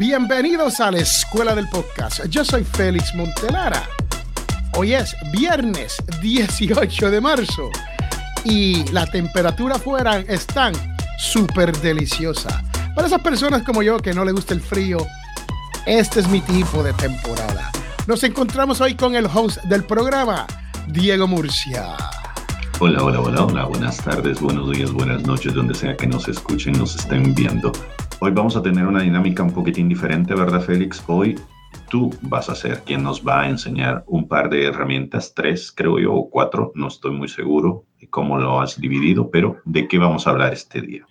Bienvenidos a la Escuela del Podcast. Yo soy Félix Montelara. Hoy es viernes 18 de marzo y la temperatura afuera está súper deliciosa. Para esas personas como yo que no le gusta el frío, este es mi tipo de temporada. Nos encontramos hoy con el host del programa, Diego Murcia. Hola, hola, hola, hola, buenas tardes, buenos días, buenas noches, donde sea que nos escuchen, nos estén viendo. Hoy vamos a tener una dinámica un poquitín diferente, ¿verdad, Félix? Hoy tú vas a ser quien nos va a enseñar un par de herramientas, tres creo yo, o cuatro, no estoy muy seguro de cómo lo has dividido, pero ¿de qué vamos a hablar este día?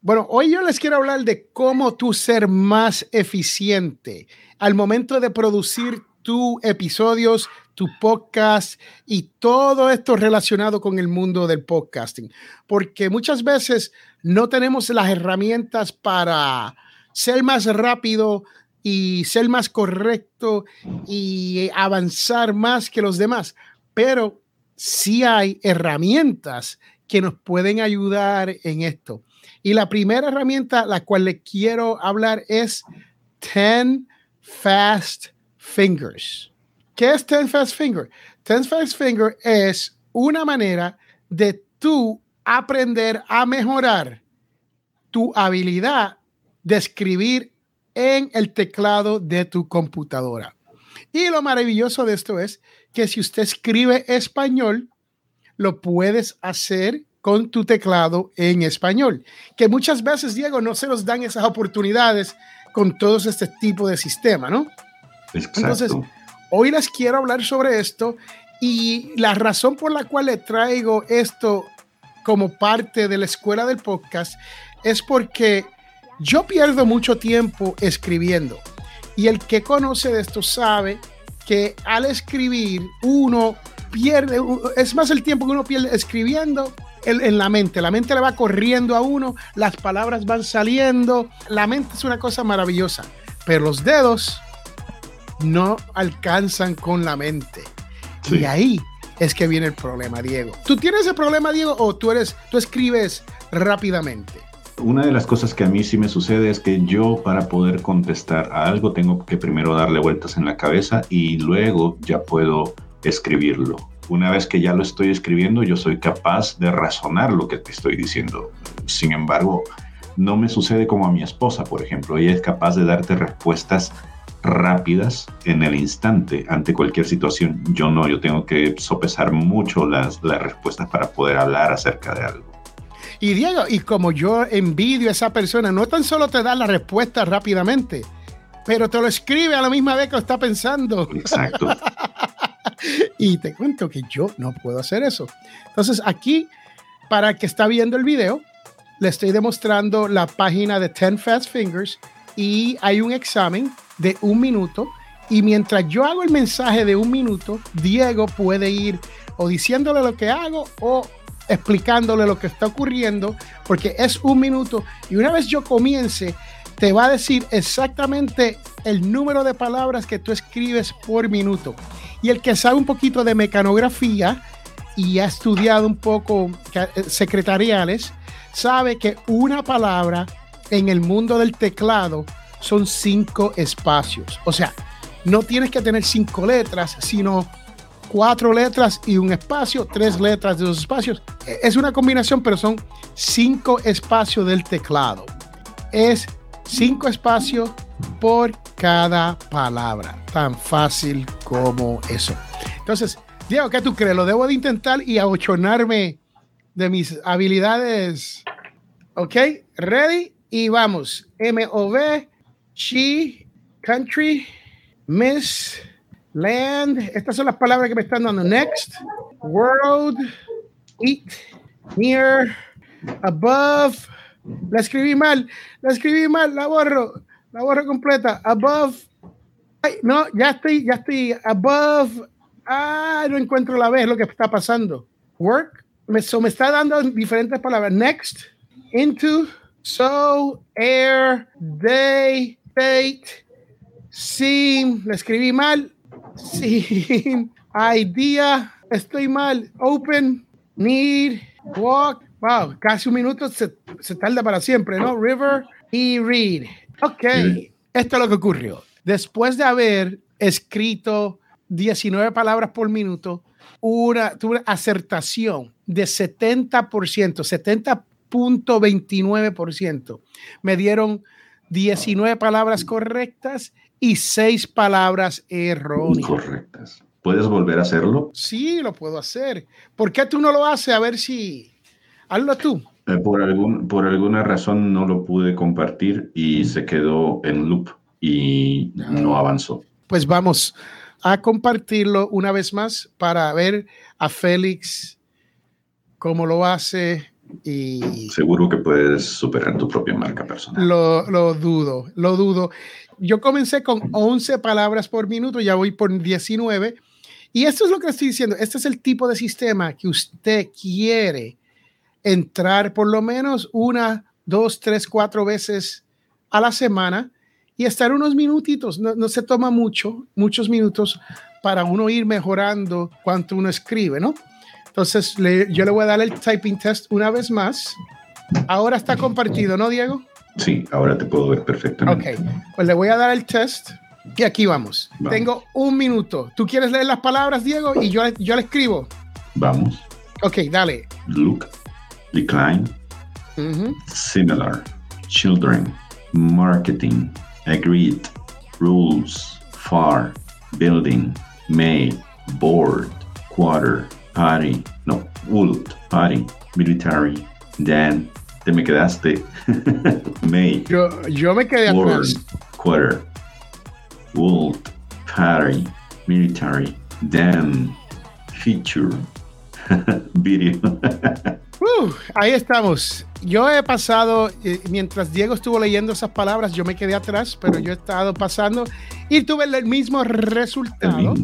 Bueno, hoy yo les quiero hablar de cómo tú ser más eficiente al momento de producir tus episodios, tu podcast y todo esto relacionado con el mundo del podcasting. Porque muchas veces no tenemos las herramientas para ser más rápido y ser más correcto y avanzar más que los demás. Pero sí hay herramientas que nos pueden ayudar en esto. Y la primera herramienta, la cual le quiero hablar, es 10 Fast Fingers. ¿Qué es Ten Fast Finger? Ten Fast Finger es una manera de tú aprender a mejorar tu habilidad de escribir en el teclado de tu computadora. Y lo maravilloso de esto es que si usted escribe español, lo puedes hacer con tu teclado en español, que muchas veces, Diego, no se nos dan esas oportunidades con todos este tipo de sistema, ¿no? Exacto. Entonces, hoy les quiero hablar sobre esto y la razón por la cual le traigo esto como parte de la escuela del podcast es porque yo pierdo mucho tiempo escribiendo y el que conoce de esto sabe que al escribir uno pierde, es más el tiempo que uno pierde escribiendo en la mente. La mente le va corriendo a uno, las palabras van saliendo. La mente es una cosa maravillosa, pero los dedos no alcanzan con la mente. Sí. Y ahí es que viene el problema, Diego. ¿Tú tienes ese problema, Diego, o tú eres, tú escribes rápidamente? Una de las cosas que a mí sí me sucede es que yo para poder contestar a algo tengo que primero darle vueltas en la cabeza y luego ya puedo escribirlo. Una vez que ya lo estoy escribiendo, yo soy capaz de razonar lo que te estoy diciendo. Sin embargo, no me sucede como a mi esposa, por ejemplo. Ella es capaz de darte respuestas rápidas en el instante ante cualquier situación. Yo no, yo tengo que sopesar mucho las, las respuestas para poder hablar acerca de algo. Y Diego, y como yo envidio a esa persona, no tan solo te da la respuesta rápidamente, pero te lo escribe a la misma vez que lo está pensando. Exacto. y te cuento que yo no puedo hacer eso. Entonces aquí, para el que está viendo el video, le estoy demostrando la página de 10 Fast Fingers y hay un examen de un minuto y mientras yo hago el mensaje de un minuto, Diego puede ir o diciéndole lo que hago o explicándole lo que está ocurriendo, porque es un minuto y una vez yo comience, te va a decir exactamente el número de palabras que tú escribes por minuto. Y el que sabe un poquito de mecanografía y ha estudiado un poco secretariales, sabe que una palabra en el mundo del teclado son cinco espacios. O sea, no tienes que tener cinco letras, sino cuatro letras y un espacio, tres letras de dos espacios. Es una combinación, pero son cinco espacios del teclado. Es cinco espacios por cada palabra. Tan fácil como eso. Entonces, Diego, ¿qué tú crees? Lo debo de intentar y abochonarme de mis habilidades. ¿Ok? Ready? Y vamos. M-O-V, she, country, miss, land. Estas son las palabras que me están dando. Next, world, eat, near, above. La escribí mal, la escribí mal, la borro, la borro completa. Above. Ay, no, ya estoy, ya estoy. Above. Ah, no encuentro la vez lo que está pasando. Work. Me, so me está dando diferentes palabras. Next, into, so, air, day, fate, seem. La escribí mal. Seem, idea. Estoy mal. Open, need, walk. Wow, casi un minuto se, se tarda para siempre, ¿no? River y read. Ok. esto es lo que ocurrió. Después de haber escrito 19 palabras por minuto, una, tuve una acertación de 70%, 70.29%. Me dieron 19 palabras correctas y 6 palabras erróneas. Correctas. ¿Puedes volver a hacerlo? Sí, lo puedo hacer. ¿Por qué tú no lo haces? A ver si... Hazlo tú. Eh, por, algún, por alguna razón no lo pude compartir y se quedó en loop y no avanzó. Pues vamos a compartirlo una vez más para ver a Félix cómo lo hace y... Seguro que puedes superar tu propia marca personal. Lo, lo dudo, lo dudo. Yo comencé con 11 palabras por minuto, ya voy por 19. Y esto es lo que estoy diciendo. Este es el tipo de sistema que usted quiere entrar por lo menos una, dos, tres, cuatro veces a la semana y estar unos minutitos. No, se toma mucho, muchos minutos para uno ir mejorando cuanto uno escribe, ¿no? Entonces, yo le voy a dar el typing test una vez más. Ahora está compartido, ¿no, Diego? Sí, ahora te puedo ver perfectamente. Ok, pues le voy a dar el test y aquí vamos. Tengo un minuto. ¿Tú quieres leer las palabras, Diego? Y yo, yo le escribo. Vamos. Ok, dale. Look, decline, similar, children, marketing, agreed, rules, far, building, may, board, quarter, party, no, would, party, military, then, te me quedaste, may. Yo, yo me quedé board, quarter, would, party, military, then, feature, video. uh, ahí estamos. Yo he pasado, eh, mientras Diego estuvo leyendo esas palabras, yo me quedé atrás, pero yo he estado pasando y tuve el mismo resultado.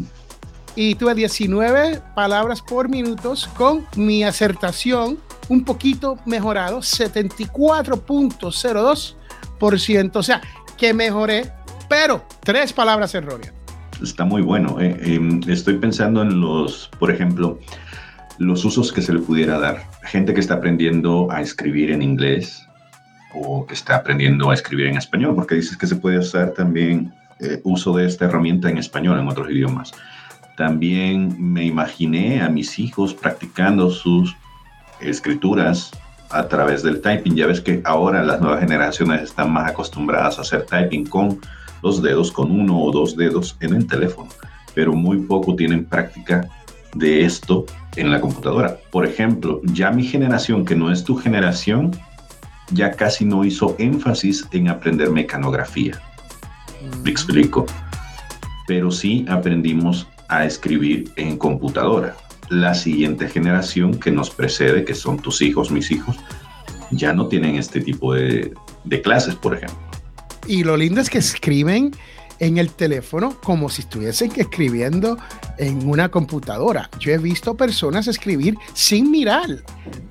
Y tuve 19 palabras por minutos con mi acertación un poquito mejorado, 74.02%. O sea, que mejoré, pero tres palabras erróneas. Está muy bueno. Eh, em, estoy pensando en los, por ejemplo, los usos que se le pudiera dar. Gente que está aprendiendo a escribir en inglés o que está aprendiendo a escribir en español, porque dices que se puede usar también eh, uso de esta herramienta en español, en otros idiomas. También me imaginé a mis hijos practicando sus escrituras a través del typing. Ya ves que ahora las nuevas generaciones están más acostumbradas a hacer typing con los dedos, con uno o dos dedos en el teléfono, pero muy poco tienen práctica de esto en la computadora. Por ejemplo, ya mi generación, que no es tu generación, ya casi no hizo énfasis en aprender mecanografía. Me explico. Pero sí aprendimos a escribir en computadora. La siguiente generación que nos precede, que son tus hijos, mis hijos, ya no tienen este tipo de, de clases, por ejemplo. Y lo lindo es que escriben en el teléfono como si estuviesen escribiendo en una computadora. Yo he visto personas escribir sin mirar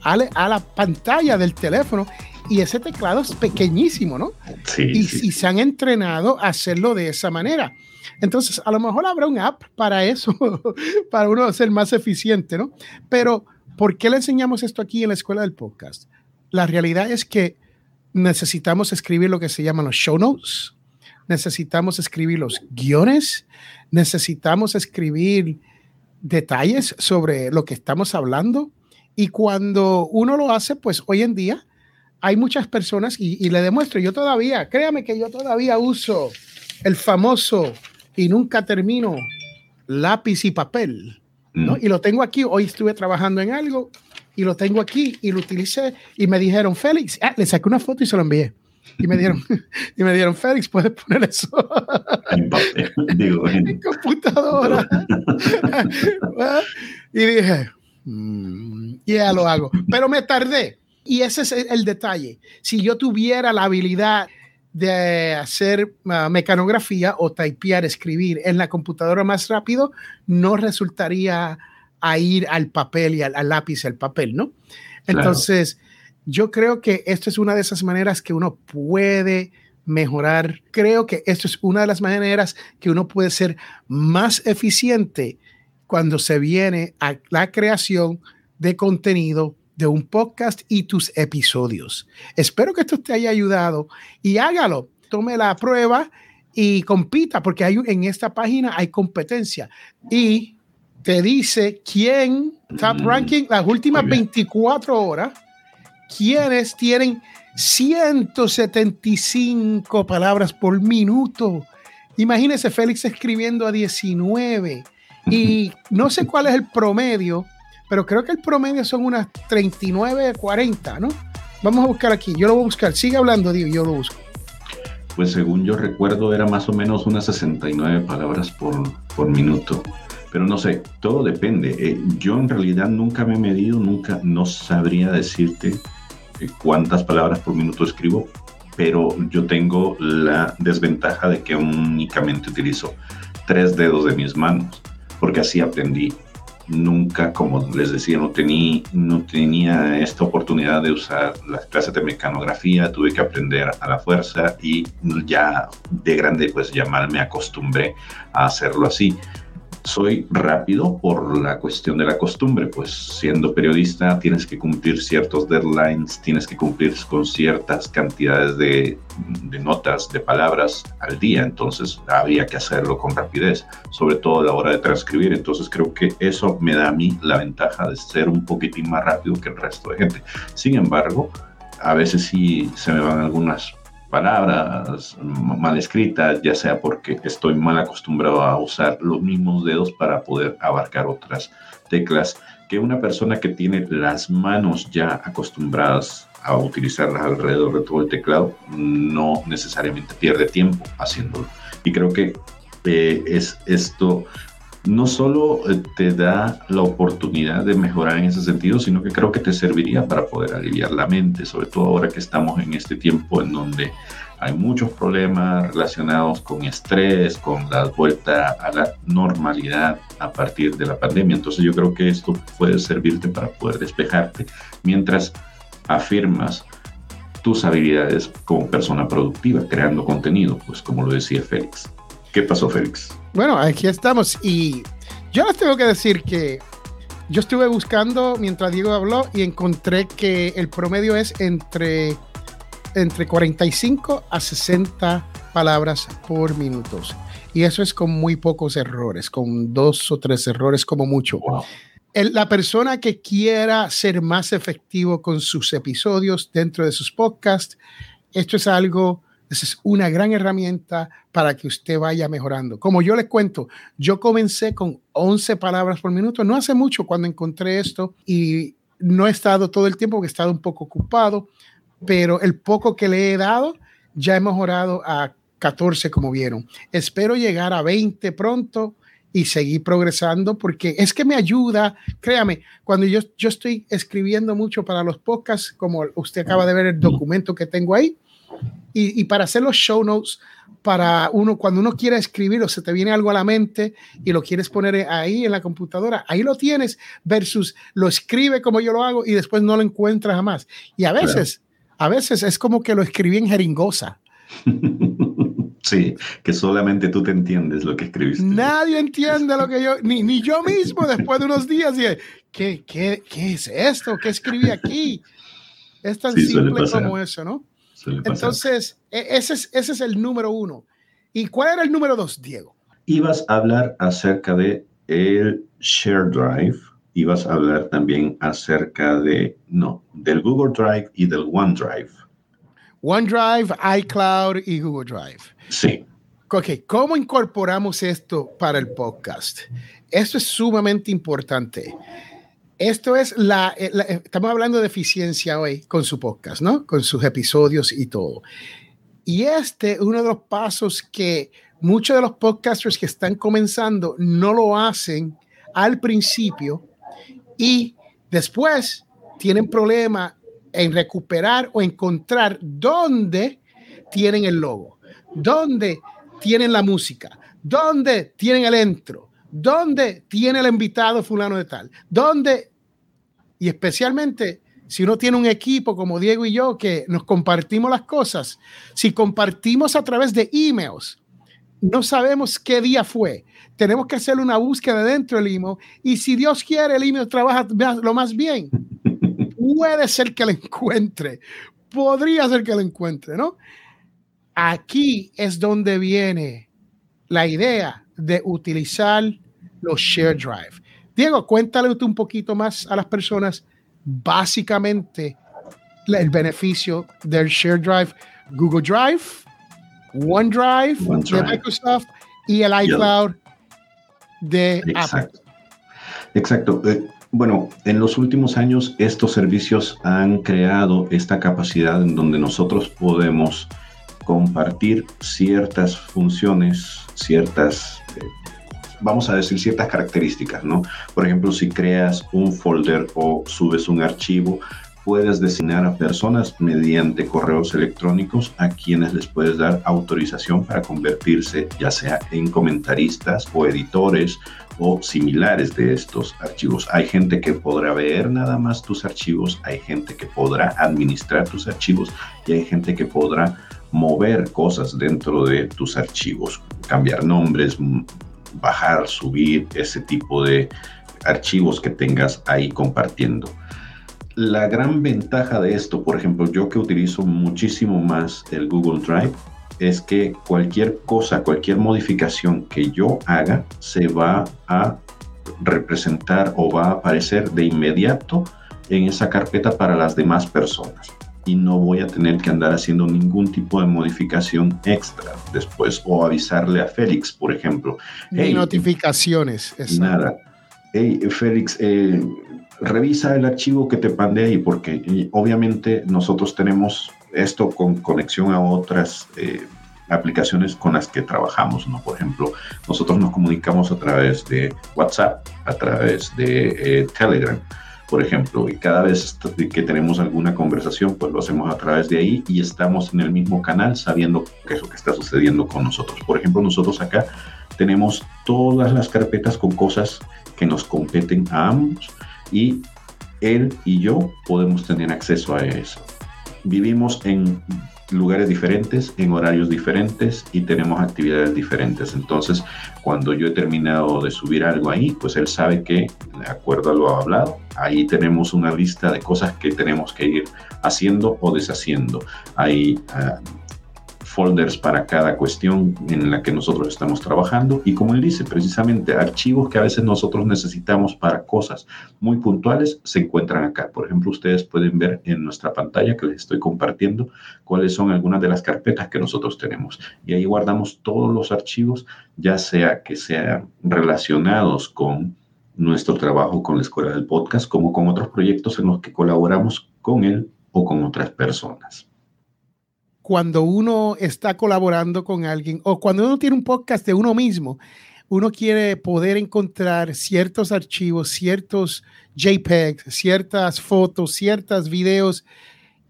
a, la pantalla del teléfono y ese teclado es pequeñísimo, ¿no? Sí, y, y se han entrenado a hacerlo de esa manera. Entonces, a lo mejor habrá un app para eso, para uno ser más eficiente, ¿no? Pero, ¿por qué le enseñamos esto aquí en la escuela del podcast? La realidad es que necesitamos escribir lo que se llaman los show notes, necesitamos escribir los guiones, necesitamos escribir detalles sobre lo que estamos hablando. Y cuando uno lo hace, pues hoy en día hay muchas personas, y, le demuestro, yo todavía, créame que yo todavía uso el famoso y nunca termino lápiz y papel. ¿no? Mm. Y lo tengo aquí, hoy estuve trabajando en algo y lo tengo aquí y lo utilicé y me dijeron, Félix, ah, le saqué una foto y se lo envié. Y me dieron, y me dieron, Félix, puedes poner eso en, Digo, en, computadora. y dije, mm, ya lo hago. Pero me tardé. Y ese es el detalle. Si yo tuviera la habilidad de hacer uh, mecanografía o typear, escribir en la computadora más rápido, no resultaría a ir al papel y al, lápiz al papel, ¿no? Entonces, yo creo que esto es una de esas maneras que uno puede mejorar. Creo que esto es una de las maneras que uno puede ser más eficiente cuando se viene a la creación de contenido de un podcast y tus episodios. Espero que esto te haya ayudado y hágalo. Tome la prueba y compita, porque hay, en esta página hay competencia. Y te dice quién, top mm. ranking, las últimas 24 horas, quienes tienen 175 palabras por minuto. Imagínese Félix escribiendo a 19 y no sé cuál es el promedio, pero creo que el promedio son unas 39, 40, ¿no? Vamos a buscar aquí, yo lo voy a buscar. Sigue hablando, digo, yo lo busco. Pues según yo recuerdo era más o menos unas 69 palabras por, por minuto. Pero no sé, todo depende. Eh, yo en realidad nunca me he medido, nunca, no sabría decirte eh, cuántas palabras por minuto escribo, pero yo tengo la desventaja de que únicamente utilizo tres dedos de mis manos, porque así aprendí nunca, como les decía, no, tenía, no tenía esta oportunidad de usar las clases de mecanografía, tuve que aprender a la fuerza y ya de grande pues ya mal me acostumbré a hacerlo así soy rápido por la cuestión de la costumbre, pues siendo periodista tienes que cumplir ciertos deadlines, tienes que cumplir con ciertas cantidades de, notas, de palabras al día, entonces había que hacerlo con rapidez, sobre todo a la hora de transcribir, entonces creo que eso me da a mí la ventaja de ser un poquitín más rápido que el resto de gente. Sin embargo, a veces sí se me van algunas palabras mal escritas, ya sea porque estoy mal acostumbrado a usar los mismos dedos para poder abarcar otras teclas, que una persona que tiene las manos ya acostumbradas a utilizarlas alrededor de todo el teclado no necesariamente pierde tiempo haciéndolo. Y creo que eh, es esto no solo eh, te da la oportunidad de mejorar en ese sentido, sino que creo que te serviría para poder aliviar la mente, sobre todo ahora que estamos en este tiempo en donde hay muchos problemas relacionados con estrés, con la vuelta a la normalidad a partir de la pandemia. Entonces yo creo que esto puede servirte para poder despejarte mientras afirmas tus habilidades como persona productiva, creando contenido, pues como lo decía Félix. ¿Qué pasó, Félix? Bueno, aquí estamos y yo les tengo que decir que yo estuve buscando mientras Diego habló y encontré que el promedio es entre, entre 45 a 60 palabras por minuto. Y eso es con muy pocos errores, con dos o tres errores como mucho. la persona que quiera ser más efectivo con sus episodios dentro de sus podcasts, esto es algo esa es una gran herramienta para que usted vaya mejorando. Como yo les cuento, yo comencé con 11 palabras por minuto, no hace mucho cuando encontré esto y no he estado todo el tiempo, que he estado un poco ocupado, pero el poco que le he dado ya he mejorado a 14 como vieron. Espero llegar a 20 pronto y seguir progresando porque es que me ayuda, créame, cuando yo, yo estoy escribiendo mucho para los podcasts, como usted acaba de ver el documento que tengo ahí, y, para hacer los show notes, para uno, cuando uno quiere escribir o se te viene algo a la mente y lo quieres poner ahí en la computadora, ahí lo tienes, versus lo escribe como yo lo hago y después no lo encuentras jamás. Y a veces, a veces es como que lo escribí en jeringosa. Sí, que solamente tú te entiendes lo que escribiste. Nadie entiende lo que yo, ni, ni yo mismo después de unos días, y, ¿qué, qué, qué es esto? ¿Qué escribí aquí? Es tan simple como eso, ¿no? Entonces, e, ese es, ese es el número uno. ¿Y cuál era el número dos, Diego? Ibas a hablar acerca de el Share Drive, ibas a hablar también acerca de, no, del Google Drive y del OneDrive. OneDrive, iCloud y Google Drive. Sí. Ok, ¿cómo incorporamos esto para el podcast? Esto es sumamente importante. Esto es la, eh, eh, estamos hablando de eficiencia hoy con su podcast, ¿no? Con sus episodios y todo. Y este es uno de los pasos que muchos de los podcasters que están comenzando no lo hacen al principio y después tienen problema en recuperar o encontrar dónde tienen el logo, dónde tienen la música, dónde tienen el intro, dónde tiene el invitado fulano de tal, dónde y especialmente si uno tiene un equipo como Diego y yo que nos compartimos las cosas, si compartimos a través de emails, no sabemos qué día fue. Tenemos que hacer una búsqueda dentro del email y si Dios quiere, el email trabaja lo más bien. Puede ser que lo encuentre. Podría ser que lo encuentre, ¿no? aquí es donde viene la idea de utilizar los Share Drive. Diego, cuéntale un poquito más a las personas básicamente el beneficio del Share Drive, Google Drive, OneDrive, de Microsoft y el iCloud de Apple. Exacto. Eh, bueno, en los últimos años estos servicios han creado esta capacidad en donde nosotros podemos compartir ciertas funciones, ciertas, eh, vamos a decir, ciertas características, ¿no? Por ejemplo, si creas un folder o subes un archivo, puedes designar a personas mediante correos electrónicos a quienes les puedes dar autorización para convertirse ya sea en comentaristas o editores o similares de estos archivos. Hay gente que podrá ver nada más tus archivos, hay gente que podrá administrar tus archivos y hay gente que podrá mover cosas dentro de tus archivos, cambiar nombres, bajar, subir ese tipo de archivos que tengas ahí compartiendo la gran ventaja de esto, por ejemplo, yo que utilizo muchísimo más el Google Drive, es que cualquier cosa, cualquier modificación que yo haga, se va a representar o va a aparecer de inmediato en esa carpeta para las demás personas. Y no voy a tener que andar haciendo ningún tipo de modificación extra después o avisarle a Félix, por ejemplo. Ni notificaciones. Nada. Hey, Félix, eh, revisa el archivo que te mandé ahí, porque obviamente nosotros tenemos esto con conexión a otras eh, aplicaciones con las que trabajamos, ¿no? Por ejemplo, nosotros nos comunicamos a través de WhatsApp, a través de eh, Telegram, por ejemplo, y cada vez que tenemos alguna conversación, pues lo hacemos a través de ahí y estamos en el mismo canal sabiendo qué es lo que está sucediendo con nosotros. Por ejemplo, nosotros acá tenemos todas las carpetas con cosas que nos competen a ambos y él y yo podemos tener acceso a eso. Vivimos en lugares diferentes, en horarios diferentes y tenemos actividades diferentes. Entonces, cuando yo he terminado de subir algo ahí, pues él sabe que, de acuerdo a lo hablado, ahí tenemos una lista de cosas que tenemos que ir haciendo o deshaciendo. Hay ah, folders para cada cuestión en la que nosotros estamos trabajando. Y como él dice, precisamente archivos que a veces nosotros necesitamos para cosas muy puntuales se encuentran acá. Por ejemplo, ustedes pueden ver en nuestra pantalla que les estoy compartiendo cuáles son algunas de las carpetas que nosotros tenemos. Y ahí guardamos todos los archivos, ya sea que sean relacionados con nuestro trabajo con la escuela del podcast como con otros proyectos en los que colaboramos con él o con otras personas cuando uno está colaborando con alguien o cuando uno tiene un podcast de uno mismo, uno quiere poder encontrar ciertos archivos, ciertos JPEGs, ciertas fotos, ciertos videos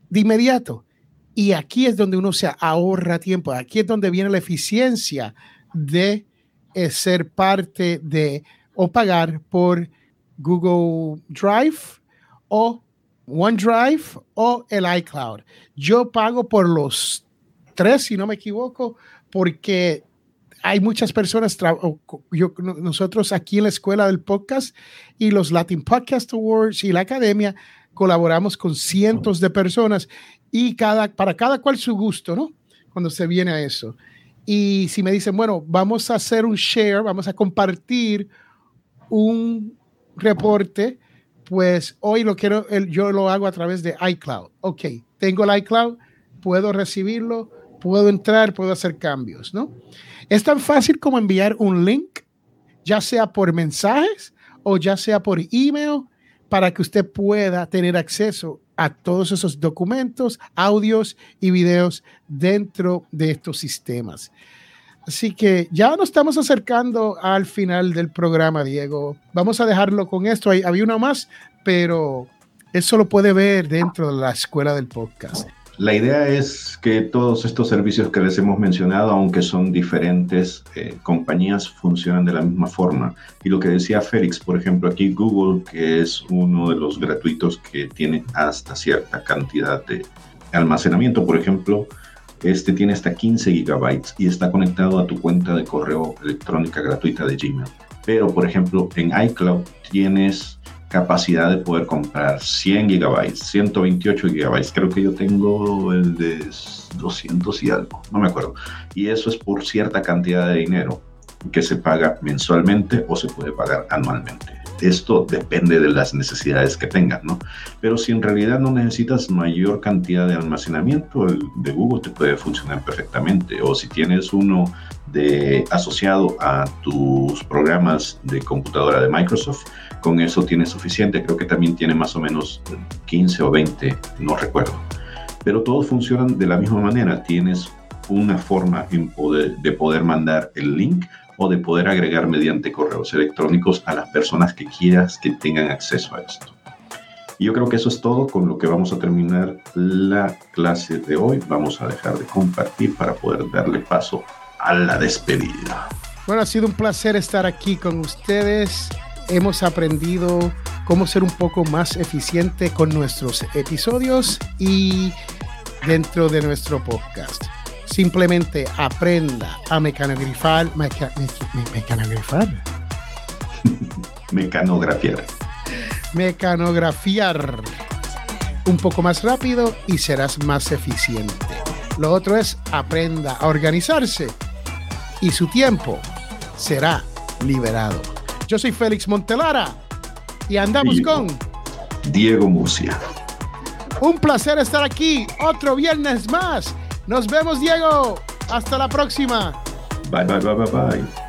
de inmediato. Y aquí es donde uno se ahorra tiempo. Aquí es donde viene la eficiencia de eh, ser parte de o pagar por Google Drive o OneDrive o el iCloud. Yo pago por los tres, si no me equivoco, porque hay muchas personas, yo, nosotros aquí en la escuela del podcast y los Latin Podcast Awards y la academia colaboramos con cientos de personas y cada, para cada cual su gusto, ¿no? Cuando se viene a eso. Y si me dicen, bueno, vamos a hacer un share, vamos a compartir un reporte pues hoy lo quiero, yo lo hago a través de iCloud. Ok, tengo el iCloud, puedo recibirlo, puedo entrar, puedo hacer cambios, ¿no? Es tan fácil como enviar un link, ya sea por mensajes o ya sea por email, para que usted pueda tener acceso a todos esos documentos, audios y videos dentro de estos sistemas. Así que ya nos estamos acercando al final del programa, Diego. Vamos a dejarlo con esto. había uno más, pero eso lo puede ver dentro de la escuela del podcast. La idea es que todos estos servicios que les hemos mencionado, aunque son diferentes eh, compañías, funcionan de la misma forma. Y lo que decía Félix, por ejemplo, aquí Google, que es uno de los gratuitos que tiene hasta cierta cantidad de almacenamiento, por ejemplo, este tiene hasta 15 gigabytes y está conectado a tu cuenta de correo electrónica gratuita de Gmail. Pero, por ejemplo, en iCloud tienes capacidad de poder comprar 100 gigabytes, 128 gigabytes. Creo que yo tengo el de 200 y algo, no me acuerdo. Y eso es por cierta cantidad de dinero que se paga mensualmente o se puede pagar anualmente. Esto depende de las necesidades que tengas, ¿no? Pero si en realidad no necesitas mayor cantidad de almacenamiento, el de Google te puede funcionar perfectamente. O si tienes uno de asociado a tus programas de computadora de Microsoft, con eso tienes suficiente. Creo que también tiene más o menos 15 o 20, no recuerdo. Pero todos funcionan de la misma manera. Tienes una forma de poder mandar el link o de poder agregar mediante correos electrónicos a las personas que quieras que tengan acceso a esto. Y yo creo que eso es todo con lo que vamos a terminar la clase de hoy. Vamos a dejar de compartir para poder darle paso a la despedida. Bueno, ha sido un placer estar aquí con ustedes. Hemos aprendido cómo ser un poco más eficiente con nuestros episodios y dentro de nuestro podcast simplemente aprenda a mecanografar, mecanografar. Mecanografiar. Mecanografiar un poco más rápido y serás más eficiente. Lo otro es aprenda a organizarse y su tiempo será liberado. Yo soy Félix Montelara y andamos con Diego Murcia. Un placer estar aquí otro viernes más nos vemos, Diego. Hasta la próxima. Bye, bye, bye, bye, bye.